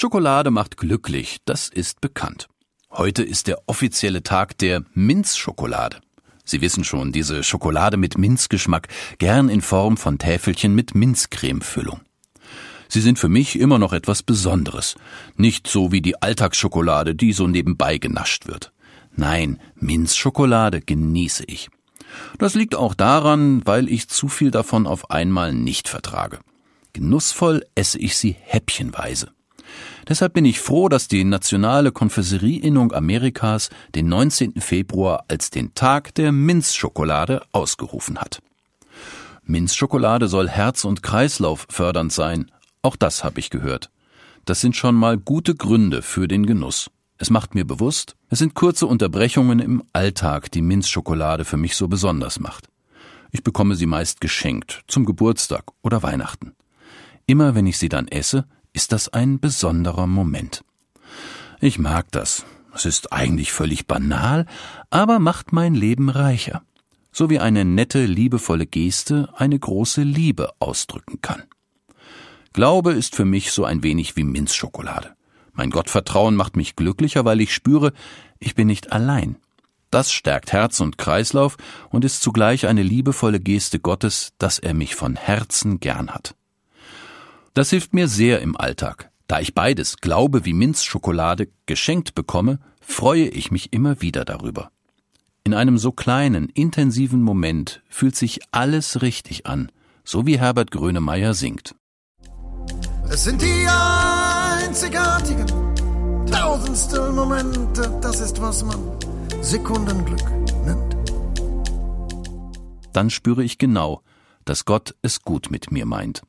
Schokolade macht glücklich, das ist bekannt. Heute ist der offizielle Tag der Minzschokolade. Sie wissen schon, diese Schokolade mit Minzgeschmack, gern in Form von Täfelchen mit Minzcremefüllung. Sie sind für mich immer noch etwas Besonderes. Nicht so wie die Alltagsschokolade, die so nebenbei genascht wird. Nein, Minzschokolade genieße ich. Das liegt auch daran, weil ich zu viel davon auf einmal nicht vertrage. Genussvoll esse ich sie häppchenweise. Deshalb bin ich froh, dass die Nationale Konfessorieinnung Amerikas den 19. Februar als den Tag der Minzschokolade ausgerufen hat. Minzschokolade soll Herz- und Kreislauf fördernd sein. Auch das habe ich gehört. Das sind schon mal gute Gründe für den Genuss. Es macht mir bewusst, es sind kurze Unterbrechungen im Alltag, die Minzschokolade für mich so besonders macht. Ich bekomme sie meist geschenkt, zum Geburtstag oder Weihnachten. Immer wenn ich sie dann esse, ist das ein besonderer Moment. Ich mag das. Es ist eigentlich völlig banal, aber macht mein Leben reicher. So wie eine nette, liebevolle Geste eine große Liebe ausdrücken kann. Glaube ist für mich so ein wenig wie Minzschokolade. Mein Gottvertrauen macht mich glücklicher, weil ich spüre, ich bin nicht allein. Das stärkt Herz und Kreislauf und ist zugleich eine liebevolle Geste Gottes, dass er mich von Herzen gern hat. Das hilft mir sehr im Alltag. Da ich beides, Glaube wie Minzschokolade, geschenkt bekomme, freue ich mich immer wieder darüber. In einem so kleinen, intensiven Moment fühlt sich alles richtig an, so wie Herbert Grönemeyer singt. Es sind die einzigartigen, tausendstel Momente, das ist, was man Sekundenglück nennt. Dann spüre ich genau, dass Gott es gut mit mir meint.